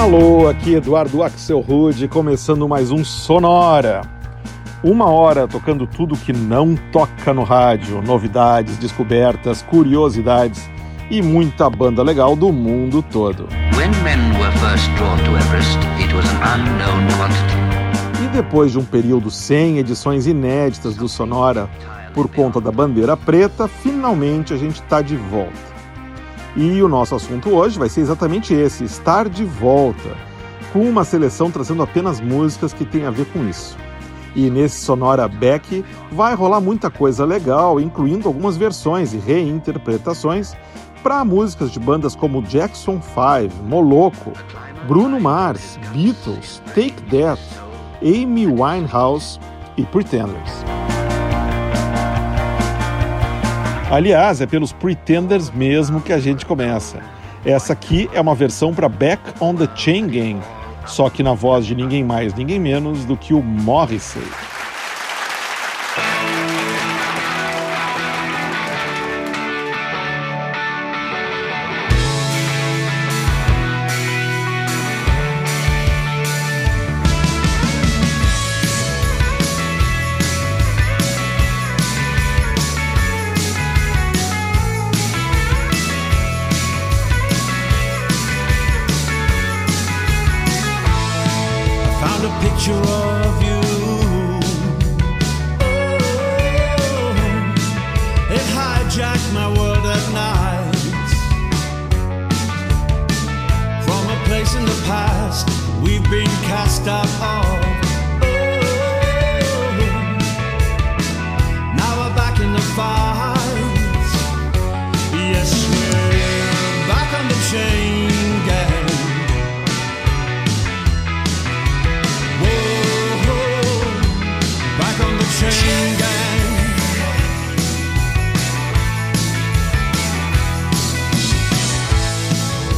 Alô, aqui Eduardo Axel Rude, começando mais um Sonora. Uma hora tocando tudo que não toca no rádio, novidades, descobertas, curiosidades e muita banda legal do mundo todo. E depois de um período sem edições inéditas do Sonora por conta da bandeira preta, finalmente a gente está de volta. E o nosso assunto hoje vai ser exatamente esse: estar de volta, com uma seleção trazendo apenas músicas que têm a ver com isso. E nesse Sonora Beck vai rolar muita coisa legal, incluindo algumas versões e reinterpretações para músicas de bandas como Jackson 5, Moloco, Bruno Mars, Beatles, Take That, Amy Winehouse e Pretenders. Aliás, é pelos Pretenders mesmo que a gente começa. Essa aqui é uma versão para Back on the Chain Gang, só que na voz de ninguém mais, ninguém menos do que o Morrissey. in the past we've been cast out of. Oh, now we're back in the fight. Yes, we're back on the chain gang. Whoa, back on the chain gang.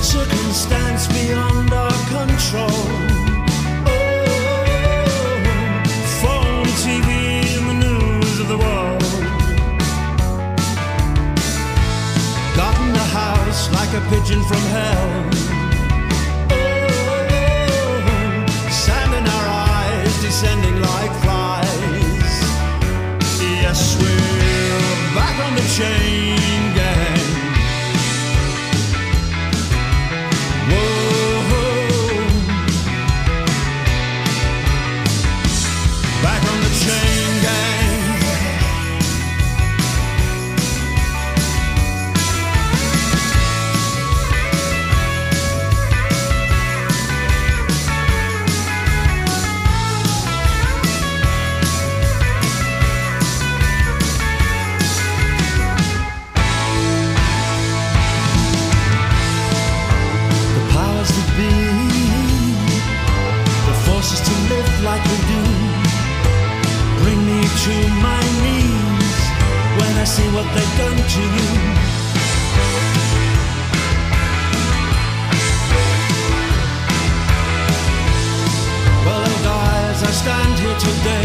circumstance beyond control. like a pigeon from hell. Oh, sand in our eyes, descending like flies. Yes, we're back on the chain. today.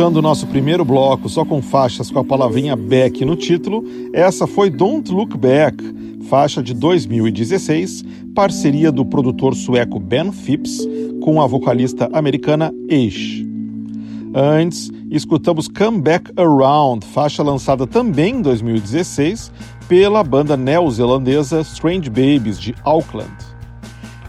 Fechando o nosso primeiro bloco só com faixas com a palavrinha back no título, essa foi Don't Look Back, faixa de 2016, parceria do produtor sueco Ben Phipps com a vocalista americana Aish. Antes, escutamos Come Back Around, faixa lançada também em 2016 pela banda neozelandesa Strange Babies de Auckland.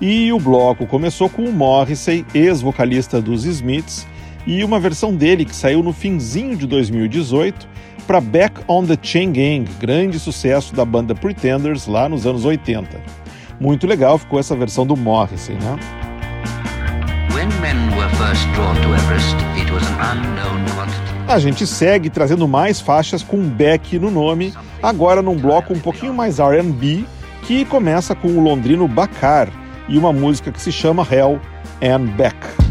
E o bloco começou com o Morrissey, ex-vocalista dos Smiths, e uma versão dele que saiu no finzinho de 2018 para Back on the Chain Gang, grande sucesso da banda Pretenders lá nos anos 80. Muito legal ficou essa versão do Morrissey, né? A gente segue trazendo mais faixas com Beck no nome, agora num bloco um pouquinho mais R&B, que começa com o londrino Bakar e uma música que se chama Hell and Back.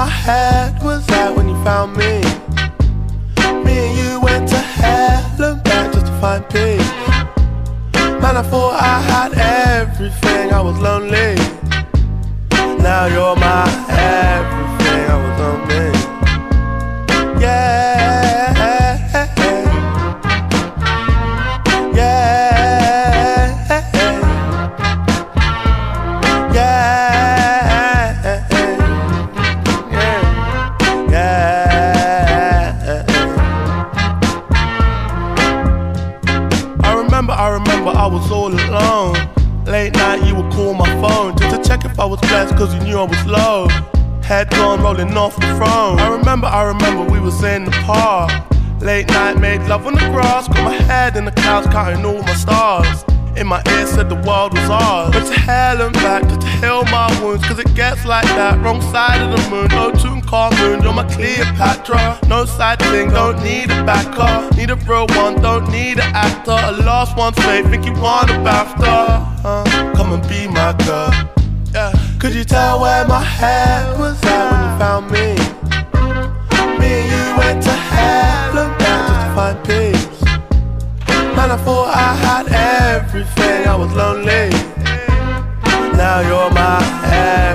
My head was at when you found me? Me throne. I remember, I remember we was in the park. Late night, made love on the grass. Got my head in the clouds, counting all my stars. In my ear said the world was ours. But to hell and back to heal my wounds. Cause it gets like that. Wrong side of the moon. No tune car moon. You're my Cleopatra. No side thing. Don't need a backer. Need a real one. Don't need an actor. A lost one's fate. Think you want a BAFTA. Uh, come and be my girl. Yeah. Could you tell where my head was at when you found me? You went to back just to find peace. Man, I thought I had everything, I was lonely. Now you're my everything,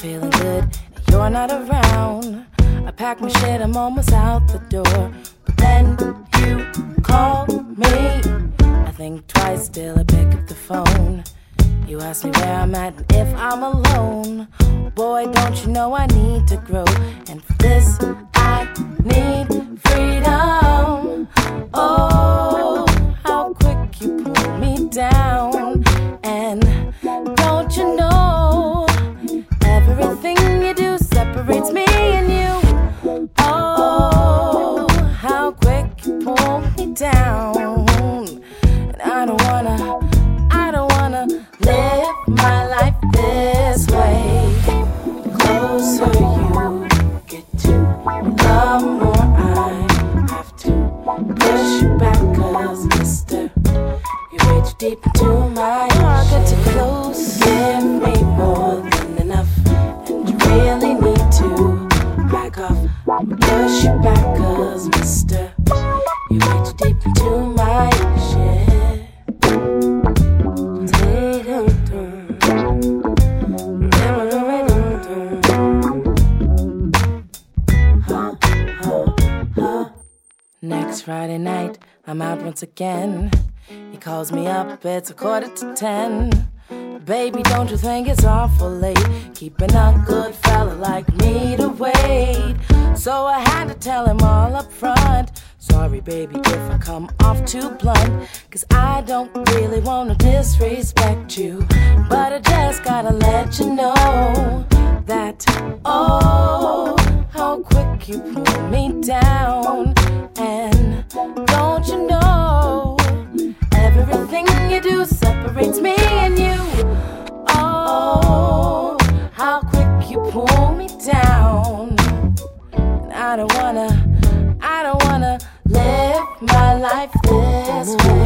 feeling good, you're not around. I pack my shit, I'm almost out the door. But then you call me. I think twice till I pick up the phone. You ask me where I'm at and if I'm alone. Boy, don't you know I need to grow? And for this, I need freedom. once again. He calls me up, it's a quarter to ten. Baby, don't you think it's awful late keeping a good fella like me to wait? So I had to tell him all up front. Sorry, baby, if I come off too blunt. Cause I don't really wanna disrespect you. But I just gotta let you know that, oh, how quick you pull me down. do separates me and you. Oh, how quick you pull me down. I don't wanna, I don't wanna live my life this way.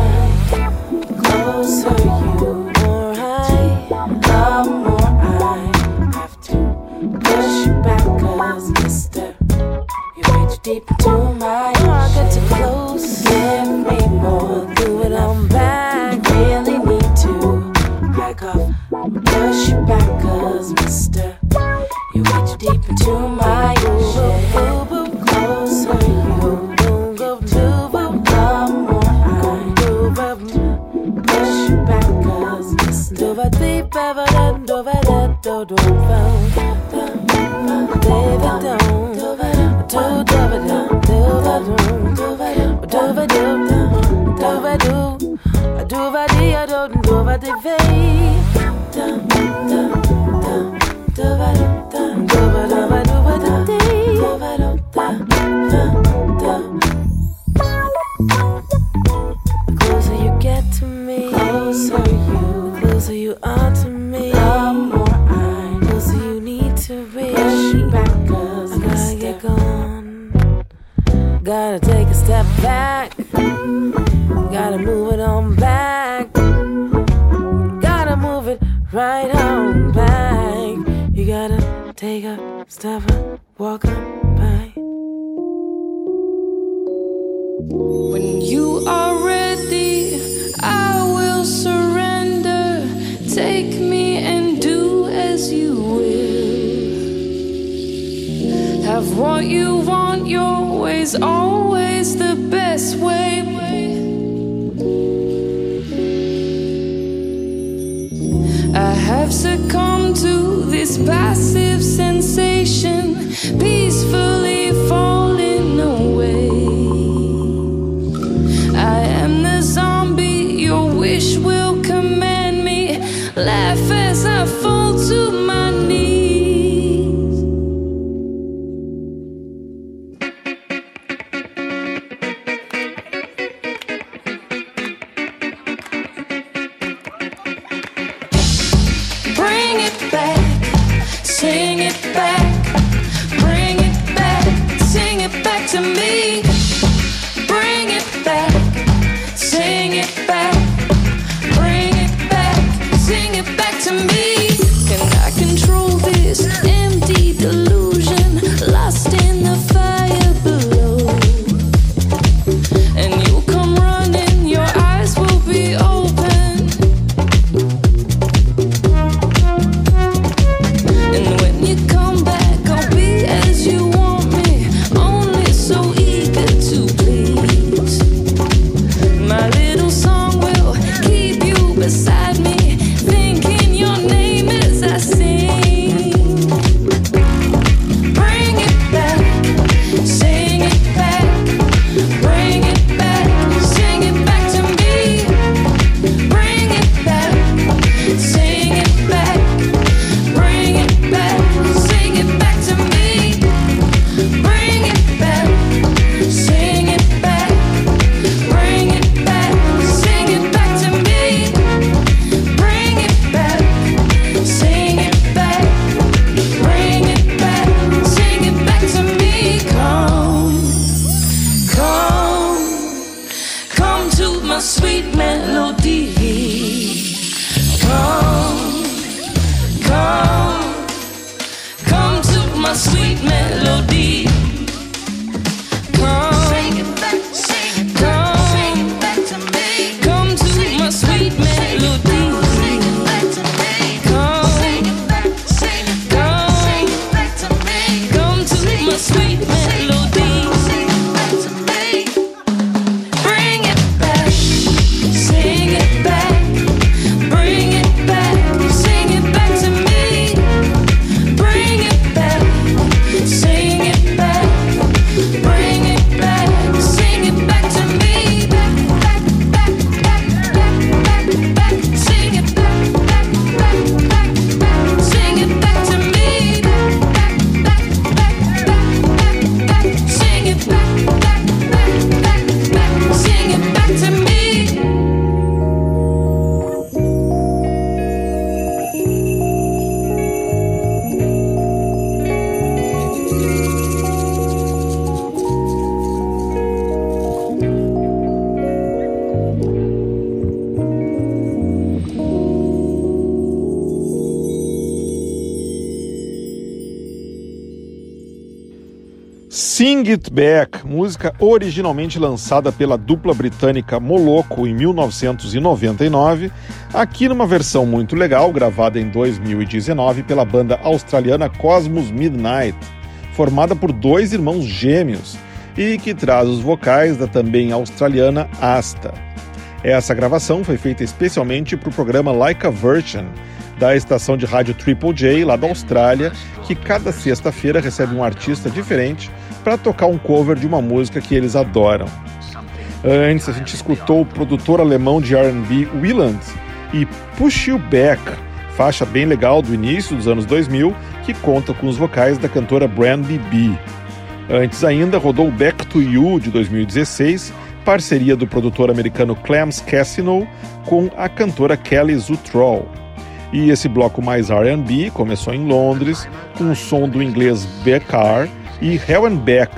Sing It Back, música originalmente lançada pela dupla britânica Moloco em 1999, aqui numa versão muito legal, gravada em 2019 pela banda australiana Cosmos Midnight, formada por dois irmãos gêmeos e que traz os vocais da também australiana Asta. Essa gravação foi feita especialmente para o programa Like a Virgin, da estação de rádio Triple J, lá da Austrália, que cada sexta-feira recebe um artista diferente para tocar um cover de uma música que eles adoram. Antes, a gente escutou o produtor alemão de RB Willand e Push You Back, faixa bem legal do início dos anos 2000, que conta com os vocais da cantora Brandy B. Antes ainda, rodou Back to You de 2016, parceria do produtor americano Clems Cassino com a cantora Kelly Zutroll. E esse bloco mais R&B começou em Londres com o som do inglês Beckar e Hell and Back,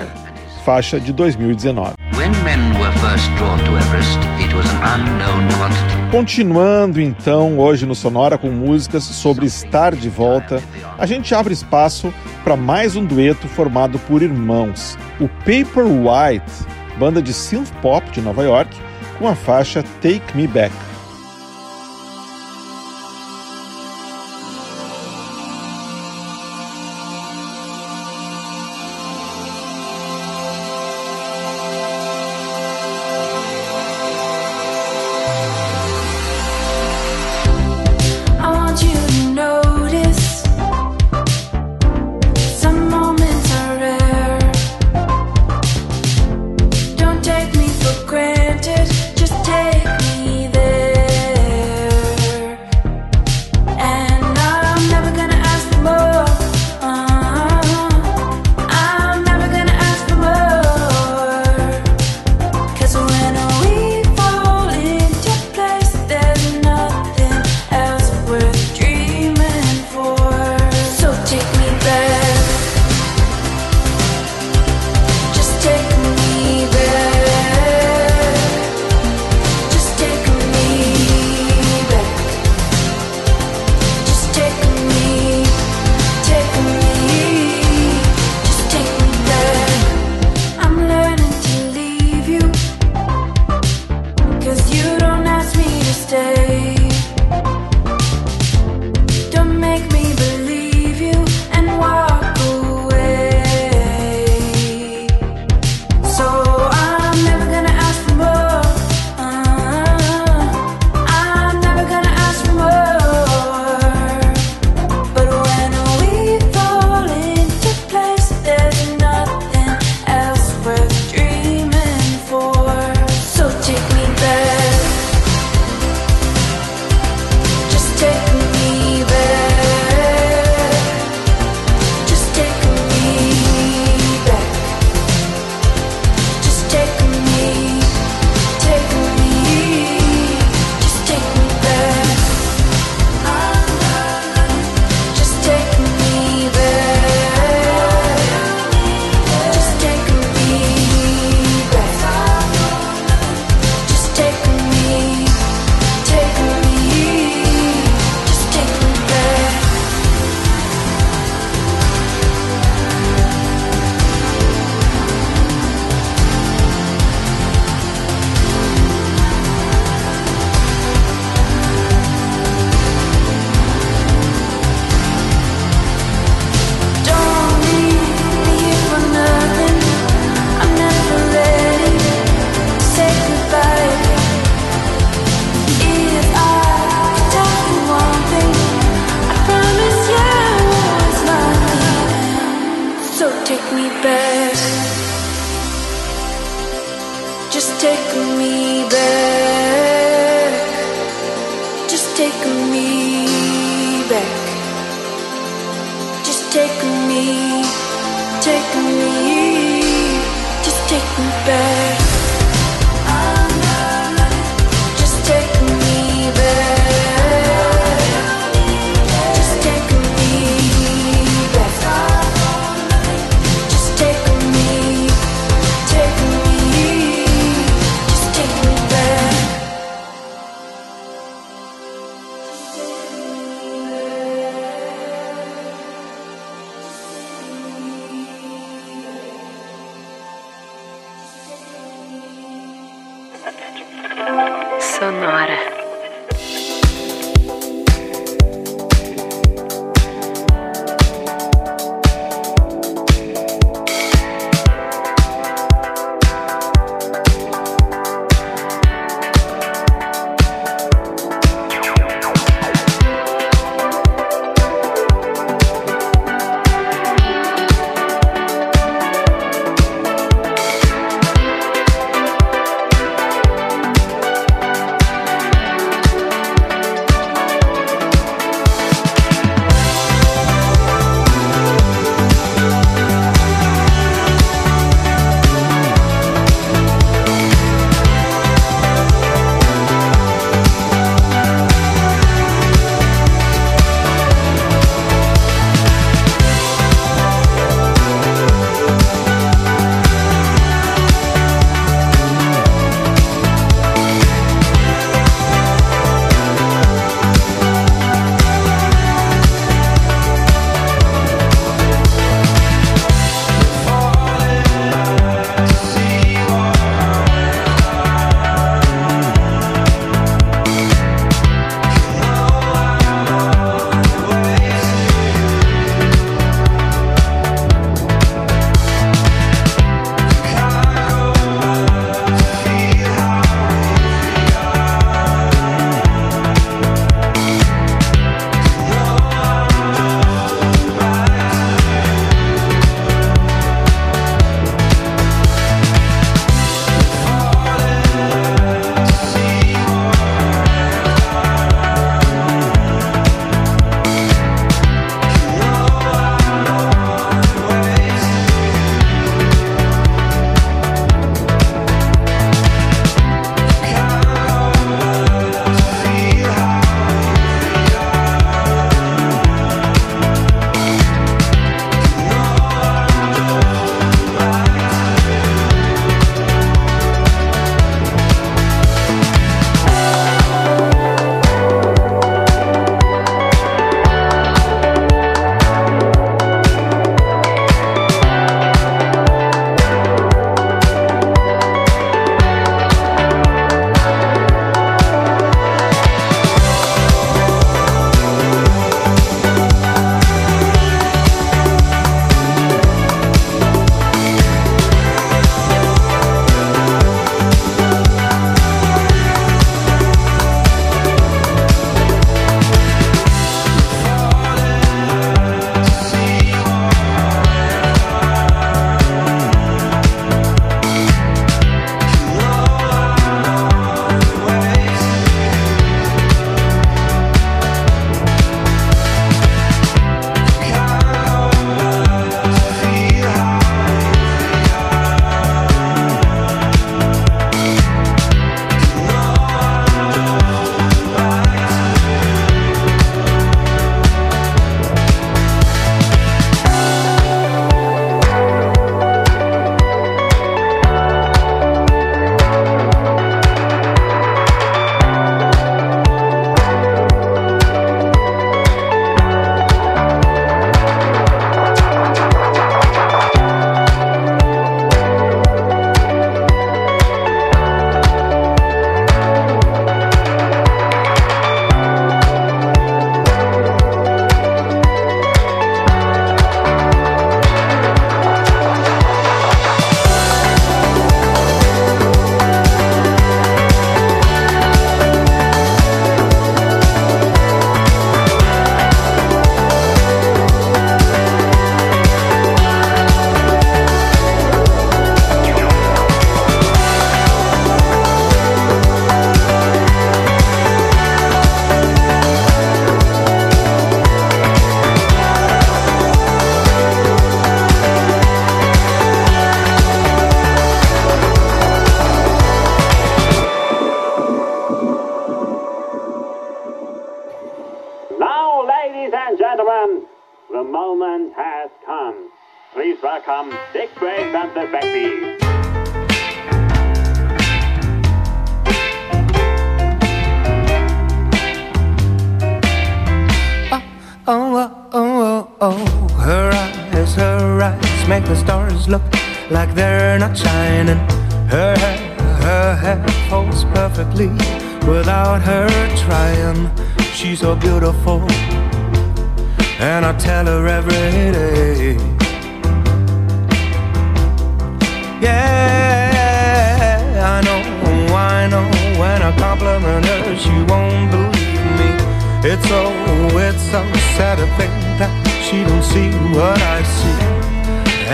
faixa de 2019. Continuando então hoje no Sonora com músicas sobre estar de volta, a gente abre espaço para mais um dueto formado por irmãos, o Paper White, banda de synth pop de Nova York, com a faixa Take Me Back.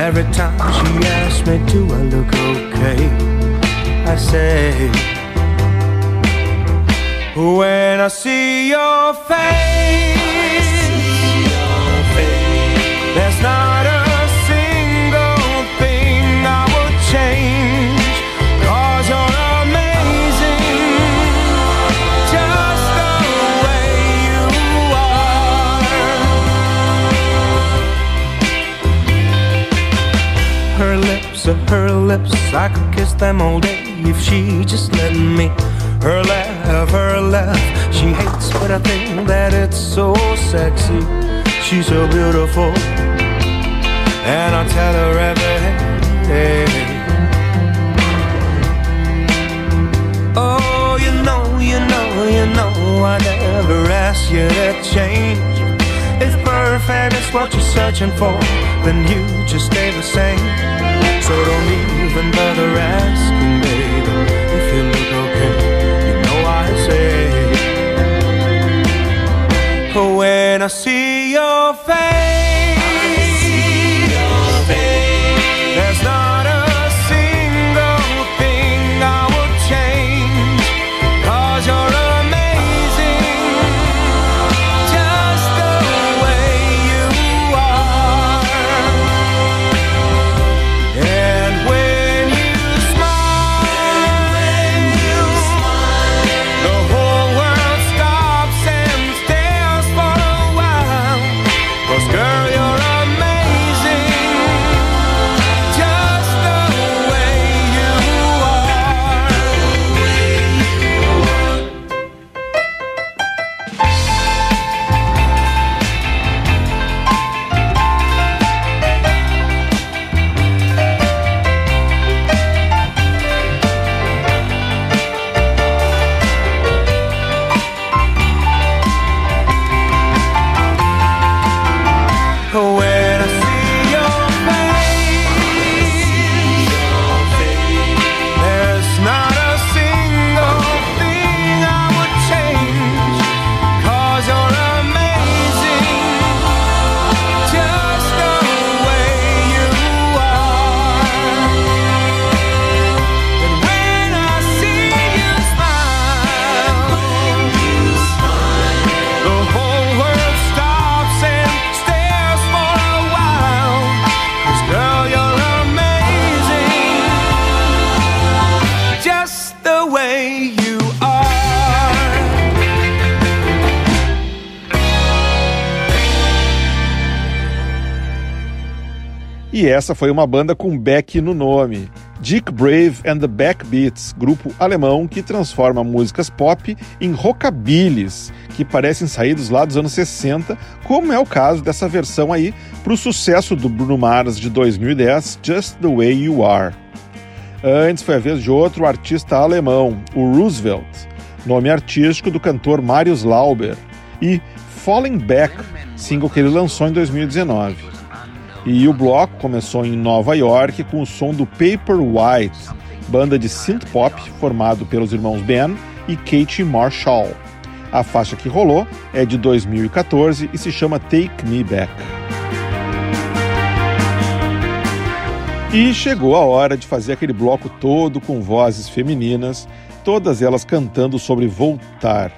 Every time she asks me, do I look okay? I say, when I see your face, Her lips her lips, I could kiss them all day if she just let me. Her laugh, her laugh, she hates, but I think that it's so sexy. She's so beautiful, and I tell her every day. Oh, you know, you know, you know, I never asked you to change. If perfect is what you're searching for, then you just stay the same. So don't even bother asking, baby, if you look okay. You know I say, when I see your face, essa foi uma banda com Beck no nome. Dick Brave and the Backbeats, grupo alemão que transforma músicas pop em rockabillys, que parecem saídos lá dos anos 60, como é o caso dessa versão aí para o sucesso do Bruno Mars de 2010, Just the Way You Are. Antes foi a vez de outro artista alemão, o Roosevelt, nome artístico do cantor Marius Lauber, e Falling Back, single que ele lançou em 2019. E o bloco começou em Nova York com o som do Paper White, banda de synth pop formado pelos irmãos Ben e Kate Marshall. A faixa que rolou é de 2014 e se chama Take Me Back. E chegou a hora de fazer aquele bloco todo com vozes femininas, todas elas cantando sobre voltar.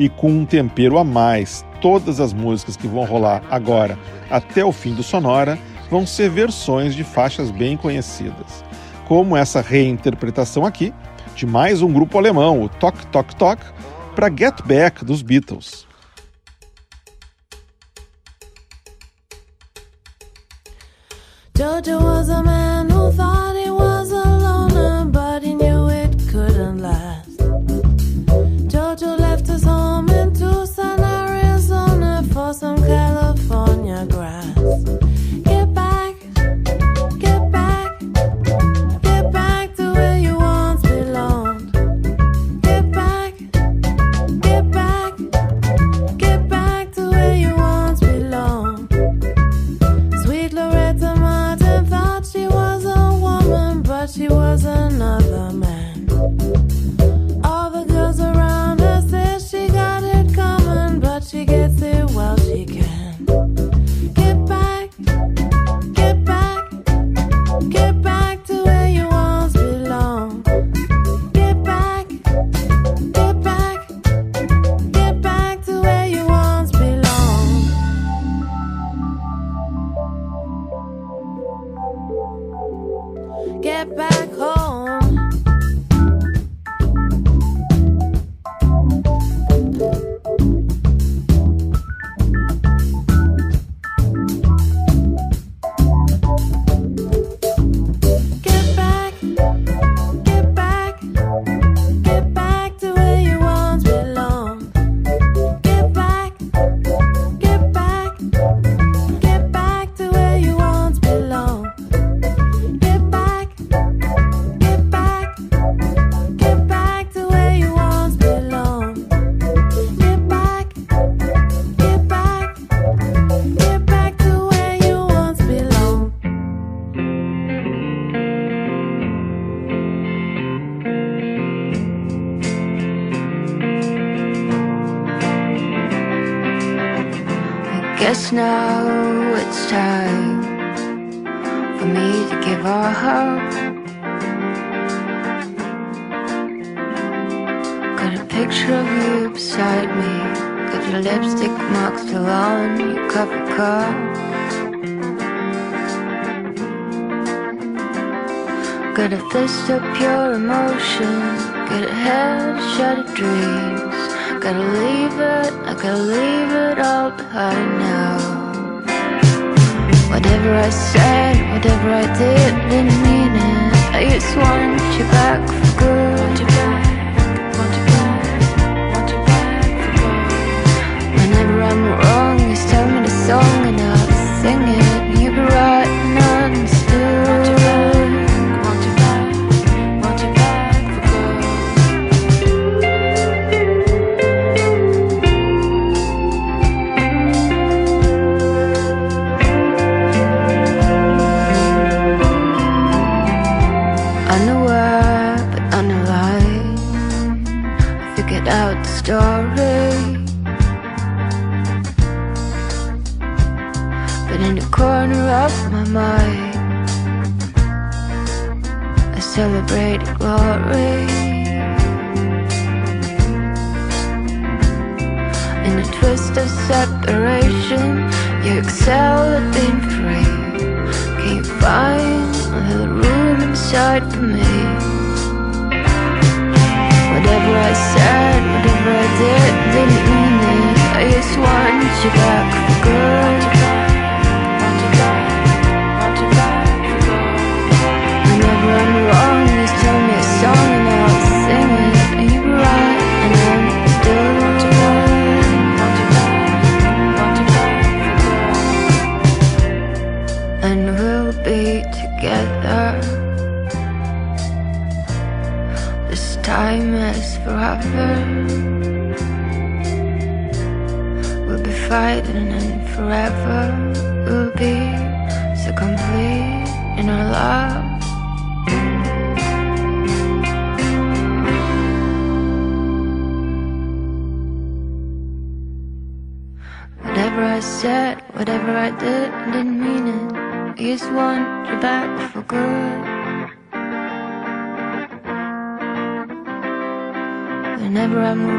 E com um tempero a mais, todas as músicas que vão rolar agora até o fim do Sonora vão ser versões de faixas bem conhecidas. Como essa reinterpretação aqui de mais um grupo alemão, o Tok Tok Tok, para Get Back dos Beatles. Was a man who thought he was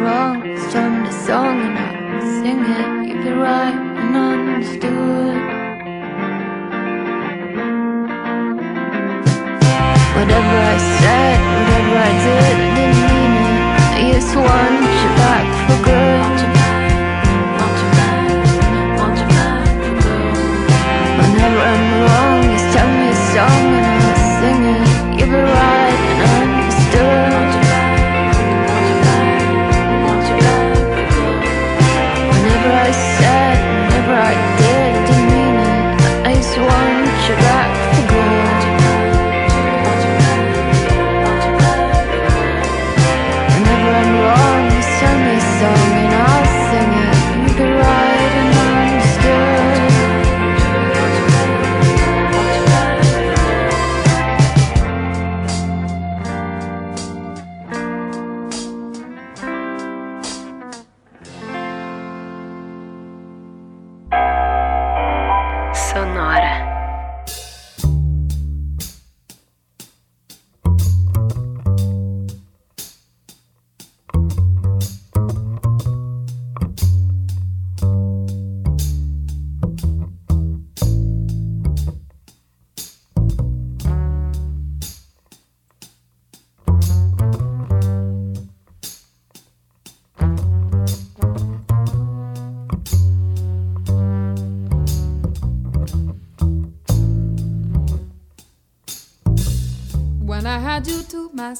wrong Strum the song and I'll sing it. If you're right and understood Whatever I said, whatever I did, I didn't mean it. I just wanted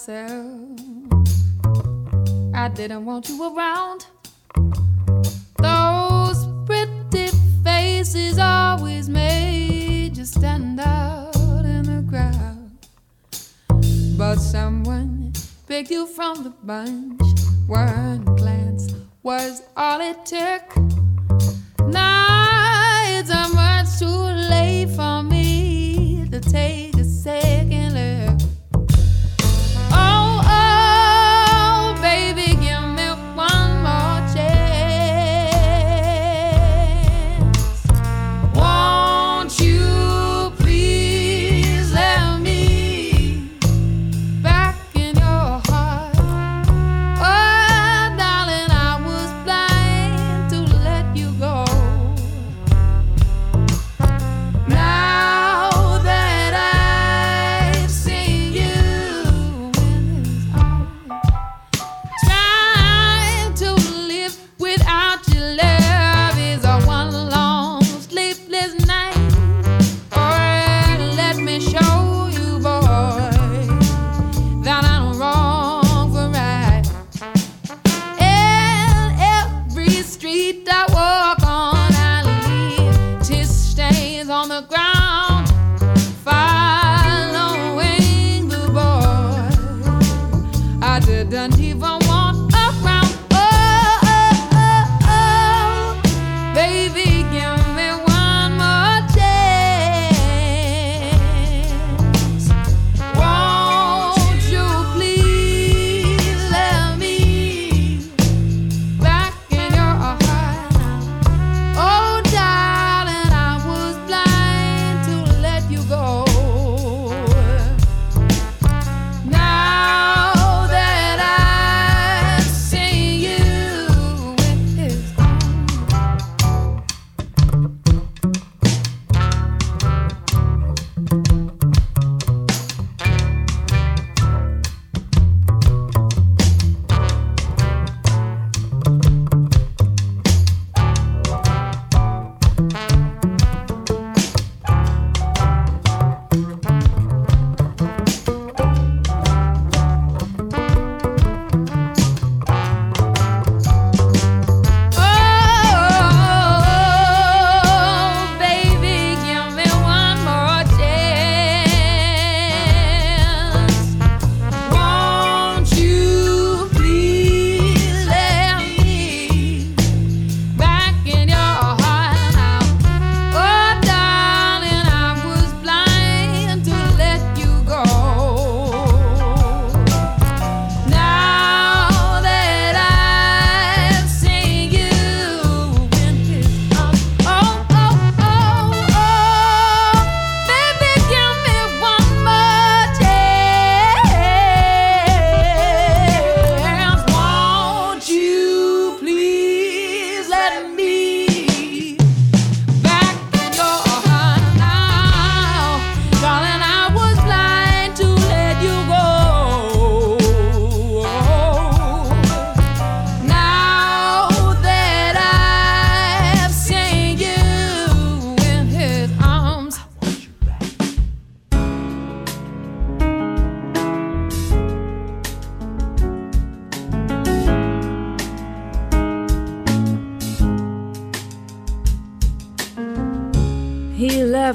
myself. I didn't want you around. Those pretty faces always made you stand out in the crowd. But someone picked you from the bunch. One glance was all it took. Now it's much too late for me to take.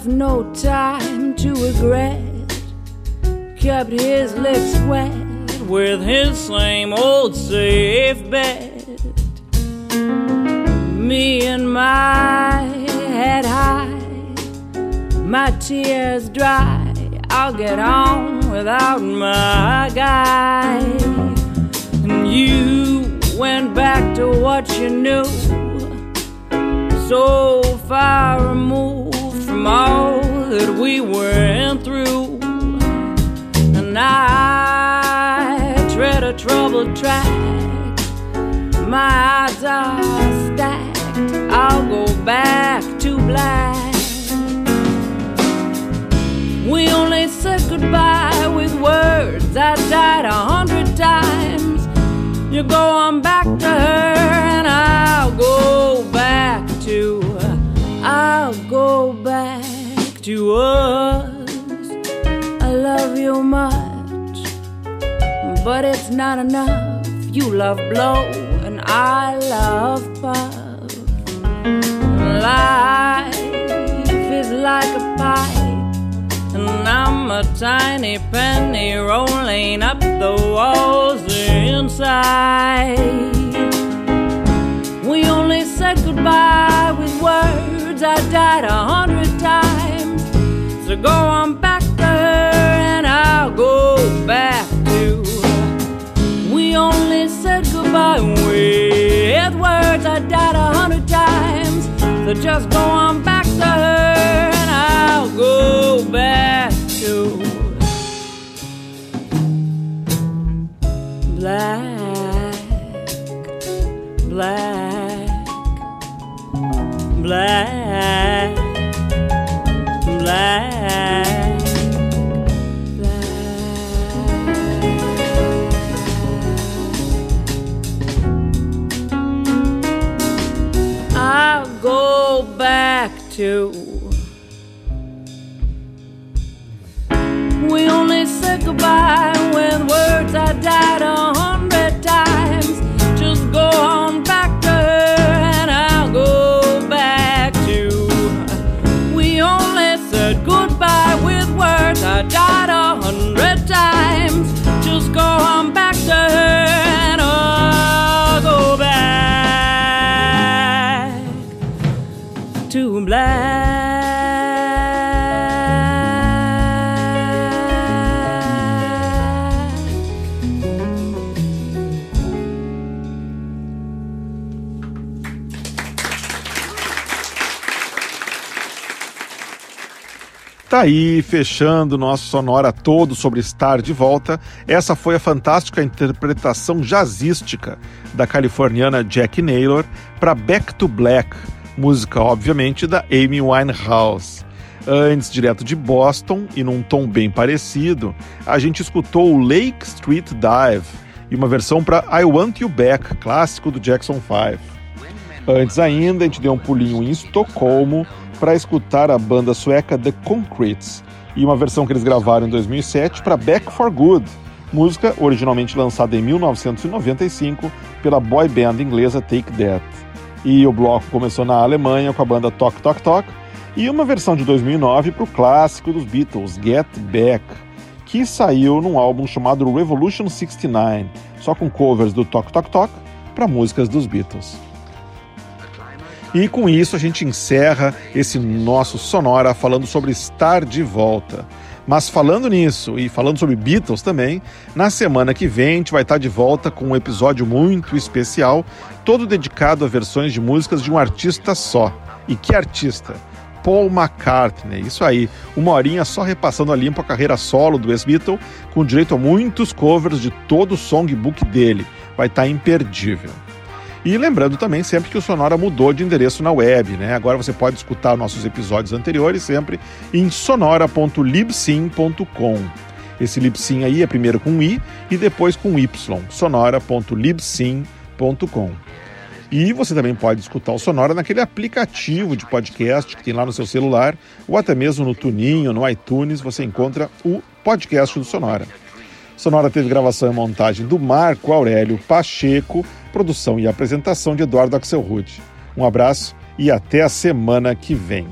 No time to regret, kept his lips wet with his same old safe bet. Me and my head high, my tears dry. I'll get on without my guy. And you went back to what you knew, so far removed from all that we went through. And I tread a troubled track, my eyes are stacked. I'll go back to black. We only said goodbye with words. I died a hundred times. You go on back to her, and I'll go back to. I'll to us. I love you much, but it's not enough. You love blow, and I love puff. Life is like a pipe. And I'm a tiny penny rolling up the walls inside. We only said goodbye with words. I died a hundred times. was going to. Tá aí, fechando nosso sonora todo sobre estar de volta. Essa foi a fantástica interpretação jazzística da californiana Jack Naylor para Back to Black, música obviamente da Amy Winehouse. Antes, direto de Boston e num tom bem parecido, a gente escutou o Lake Street Dive e uma versão para I Want You Back, clássico do Jackson 5. Antes ainda, a gente deu um pulinho em Estocolmo para escutar a banda sueca The Concretes e uma versão que eles gravaram em 2007 para Back for Good, música originalmente lançada em 1995 pela boy band inglesa Take That. E o bloco começou na Alemanha com a banda Talk Talk Talk e uma versão de 2009 para o clássico dos Beatles, Get Back, que saiu num álbum chamado Revolution 69, só com covers do Talk Talk Talk para músicas dos Beatles. E com isso a gente encerra esse nosso Sonora falando sobre estar de volta. Mas falando nisso e falando sobre Beatles também, na semana que vem a gente vai estar de volta com um episódio muito especial, todo dedicado a versões de músicas de um artista só. E que artista? Paul McCartney. Isso aí, uma horinha só repassando a limpo a carreira solo do ex-Beatle, com direito a muitos covers de todo o songbook dele. Vai estar imperdível. E lembrando também sempre que o Sonora mudou de endereço na web, né? Agora você pode escutar nossos episódios anteriores sempre em sonora.libsyn.com. Esse Libsyn aí é primeiro com i e depois com y, sonora.libsyn.com. E você também pode escutar o Sonora naquele aplicativo de podcast que tem lá no seu celular, ou até mesmo no Tuninho, no iTunes, você encontra o podcast do Sonora. Sonora teve gravação e montagem do Marco Aurélio Pacheco, produção e apresentação de Eduardo Axelrod. Um abraço e até a semana que vem.